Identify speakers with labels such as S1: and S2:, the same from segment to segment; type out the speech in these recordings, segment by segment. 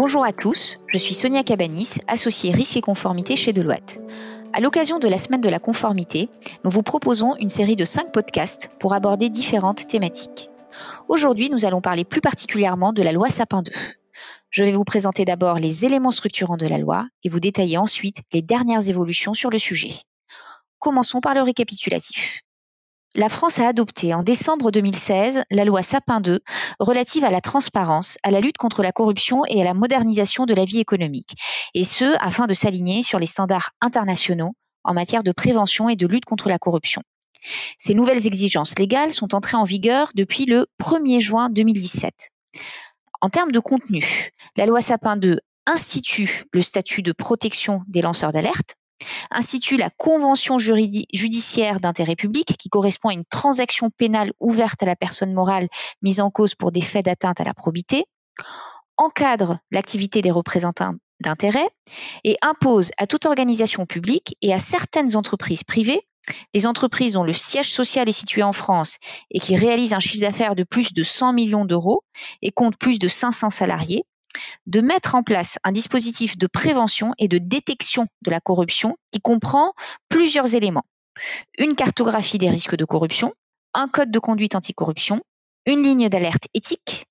S1: Bonjour à tous, je suis Sonia Cabanis, associée risque et conformité chez Deloitte. À l'occasion de la semaine de la conformité, nous vous proposons une série de 5 podcasts pour aborder différentes thématiques. Aujourd'hui, nous allons parler plus particulièrement de la loi Sapin 2. Je vais vous présenter d'abord les éléments structurants de la loi et vous détailler ensuite les dernières évolutions sur le sujet. Commençons par le récapitulatif. La France a adopté en décembre 2016 la loi Sapin 2 relative à la transparence, à la lutte contre la corruption et à la modernisation de la vie économique, et ce afin de s'aligner sur les standards internationaux en matière de prévention et de lutte contre la corruption. Ces nouvelles exigences légales sont entrées en vigueur depuis le 1er juin 2017. En termes de contenu, la loi Sapin 2 institue le statut de protection des lanceurs d'alerte, institue la convention judiciaire d'intérêt public qui correspond à une transaction pénale ouverte à la personne morale mise en cause pour des faits d'atteinte à la probité, encadre l'activité des représentants d'intérêt et impose à toute organisation publique et à certaines entreprises privées, les entreprises dont le siège social est situé en France et qui réalisent un chiffre d'affaires de plus de 100 millions d'euros et comptent plus de 500 salariés, de mettre en place un dispositif de prévention et de détection de la corruption qui comprend plusieurs éléments. Une cartographie des risques de corruption, un code de conduite anticorruption, une ligne d'alerte éthique,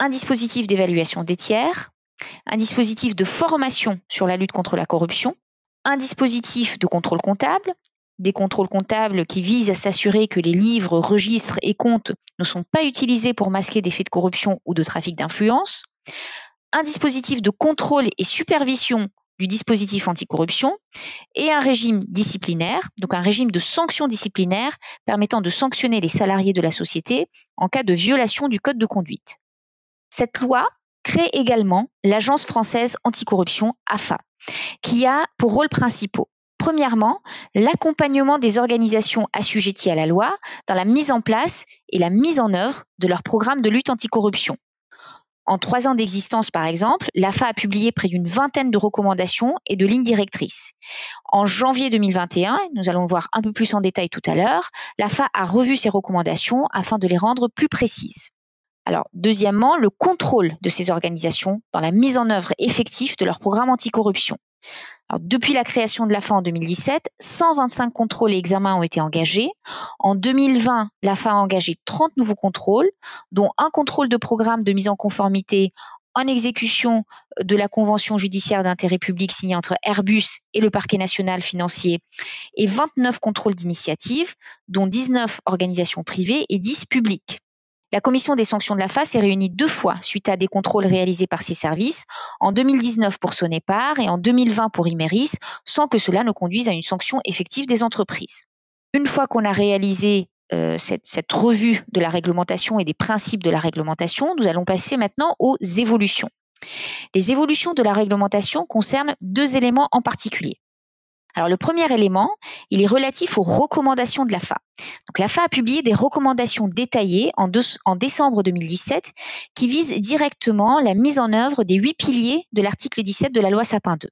S1: un dispositif d'évaluation des tiers, un dispositif de formation sur la lutte contre la corruption, un dispositif de contrôle comptable, des contrôles comptables qui visent à s'assurer que les livres, registres et comptes ne sont pas utilisés pour masquer des faits de corruption ou de trafic d'influence, un dispositif de contrôle et supervision du dispositif anticorruption et un régime disciplinaire, donc un régime de sanctions disciplinaires permettant de sanctionner les salariés de la société en cas de violation du code de conduite. Cette loi crée également l'Agence française anticorruption AFA, qui a pour rôle principaux Premièrement, l'accompagnement des organisations assujetties à la loi dans la mise en place et la mise en œuvre de leur programme de lutte anticorruption. En trois ans d'existence, par exemple, l'AFA a publié près d'une vingtaine de recommandations et de lignes directrices. En janvier 2021, nous allons voir un peu plus en détail tout à l'heure, l'AFA a revu ses recommandations afin de les rendre plus précises. Alors, deuxièmement, le contrôle de ces organisations dans la mise en œuvre effective de leur programme anticorruption. Alors, depuis la création de l'AFA en 2017, 125 contrôles et examens ont été engagés. En 2020, l'AFA a engagé 30 nouveaux contrôles, dont un contrôle de programme de mise en conformité en exécution de la convention judiciaire d'intérêt public signée entre Airbus et le parquet national financier et 29 contrôles d'initiative, dont 19 organisations privées et 10 publiques. La commission des sanctions de la FA s'est réunie deux fois suite à des contrôles réalisés par ses services, en 2019 pour Sonépar et en 2020 pour Imeris, sans que cela ne conduise à une sanction effective des entreprises. Une fois qu'on a réalisé euh, cette, revue de la réglementation et des principes de la réglementation, nous allons passer maintenant aux évolutions. Les évolutions de la réglementation concernent deux éléments en particulier. Alors le premier élément, il est relatif aux recommandations de l'AFA. Donc l'AFA a publié des recommandations détaillées en, en, décembre 2017 qui visent directement la mise en œuvre des huit piliers de l'article 17 de la loi Sapin 2.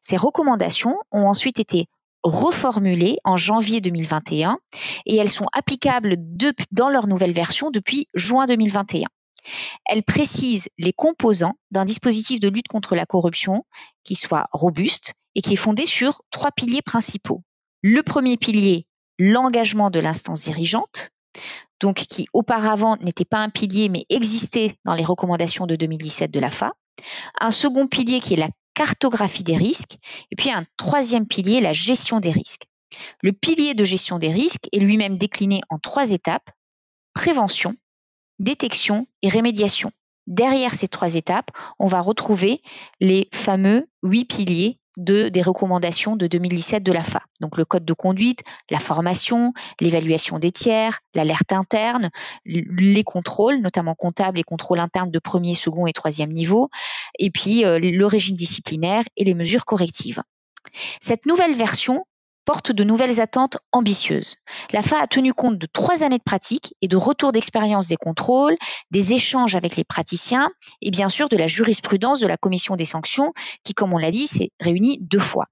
S1: Ces recommandations ont ensuite été reformulées en janvier 2021 et elles sont applicables dans leur nouvelle version depuis juin 2021. Elle précise les composants d'un dispositif de lutte contre la corruption qui soit robuste et qui est fondé sur trois piliers principaux. Le premier pilier, l'engagement de l'instance dirigeante, donc qui auparavant n'était pas un pilier mais existait dans les recommandations de 2017 de l'AFA. Un second pilier qui est la cartographie des risques et puis un troisième pilier, la gestion des risques. Le pilier de gestion des risques est lui-même décliné en trois étapes, prévention, détection et rémédiation. Derrière ces trois étapes, on va retrouver les fameux huit piliers de, des recommandations de 2017 de l'AFA. Donc le code de conduite, la formation, l'évaluation des tiers, l'alerte interne, les contrôles, notamment comptables et contrôles internes de premier, second et troisième niveau, et puis euh, le régime disciplinaire et les mesures correctives. Cette nouvelle version porte de nouvelles attentes ambitieuses. L'AFA a tenu compte de trois années de pratique et de retour d'expérience des contrôles, des échanges avec les praticiens et bien sûr de la jurisprudence de la commission des sanctions qui, comme on l'a dit, s'est réunie deux fois.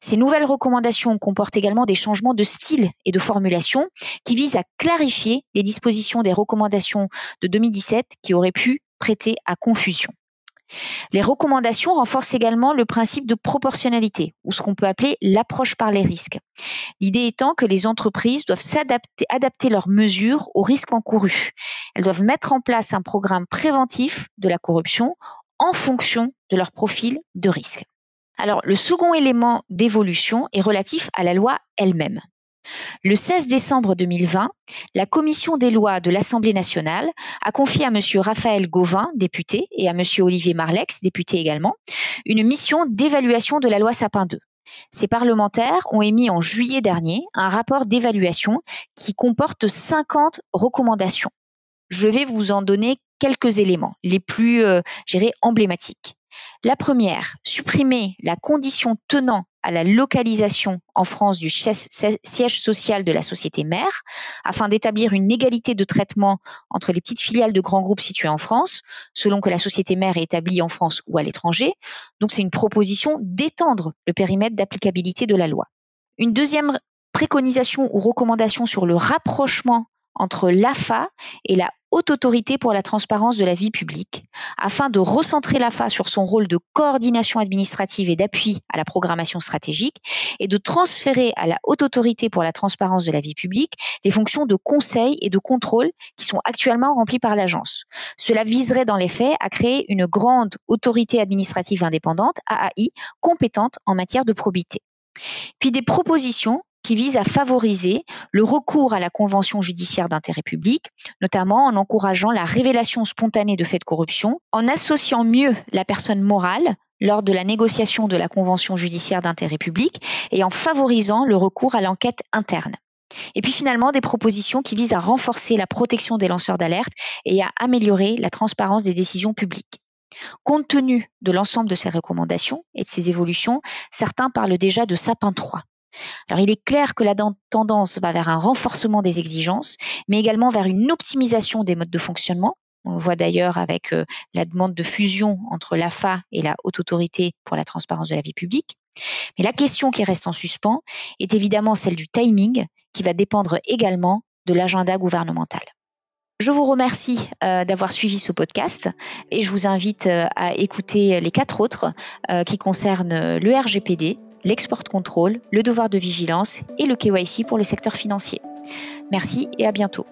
S1: Ces nouvelles recommandations comportent également des changements de style et de formulation qui visent à clarifier les dispositions des recommandations de 2017 qui auraient pu prêter à confusion. Les recommandations renforcent également le principe de proportionnalité, ou ce qu'on peut appeler l'approche par les risques. L'idée étant que les entreprises doivent s'adapter, adapter leurs mesures aux risques encourus. Elles doivent mettre en place un programme préventif de la corruption en fonction de leur profil de risque. Alors, le second élément d'évolution est relatif à la loi elle-même. Le 16 décembre 2020, la commission des lois de l'Assemblée nationale a confié à M. Raphaël Gauvin, député, et à M. Olivier Marlex, député également, une mission d'évaluation de la loi Sapin 2. Ces parlementaires ont émis en juillet dernier un rapport d'évaluation qui comporte 50 recommandations. Je vais vous en donner quelques éléments, les plus, euh, emblématiques. La première, supprimer la condition tenant à la localisation en France du siège social de la société mère, afin d'établir une égalité de traitement entre les petites filiales de grands groupes situés en France, selon que la société mère est établie en France ou à l'étranger. Donc c'est une proposition d'étendre le périmètre d'applicabilité de la loi. Une deuxième préconisation ou recommandation sur le rapprochement entre l'AFA et la Haute Autorité pour la transparence de la vie publique, afin de recentrer l'AFA sur son rôle de coordination administrative et d'appui à la programmation stratégique, et de transférer à la Haute Autorité pour la transparence de la vie publique les fonctions de conseil et de contrôle qui sont actuellement remplies par l'agence. Cela viserait dans les faits à créer une grande autorité administrative indépendante, AAI, compétente en matière de probité. Puis des propositions qui vise à favoriser le recours à la convention judiciaire d'intérêt public, notamment en encourageant la révélation spontanée de faits de corruption, en associant mieux la personne morale lors de la négociation de la convention judiciaire d'intérêt public et en favorisant le recours à l'enquête interne. Et puis finalement, des propositions qui visent à renforcer la protection des lanceurs d'alerte et à améliorer la transparence des décisions publiques. Compte tenu de l'ensemble de ces recommandations et de ces évolutions, certains parlent déjà de sapin 3. Alors il est clair que la tendance va vers un renforcement des exigences, mais également vers une optimisation des modes de fonctionnement. On le voit d'ailleurs avec euh, la demande de fusion entre l'AFA et la Haute Autorité pour la transparence de la vie publique. Mais la question qui reste en suspens est évidemment celle du timing, qui va dépendre également de l'agenda gouvernemental. Je vous remercie euh, d'avoir suivi ce podcast et je vous invite euh, à écouter les quatre autres qui concernent le RGPD, l'export control, le devoir de vigilance et le KYC pour le secteur financier. Merci et à bientôt.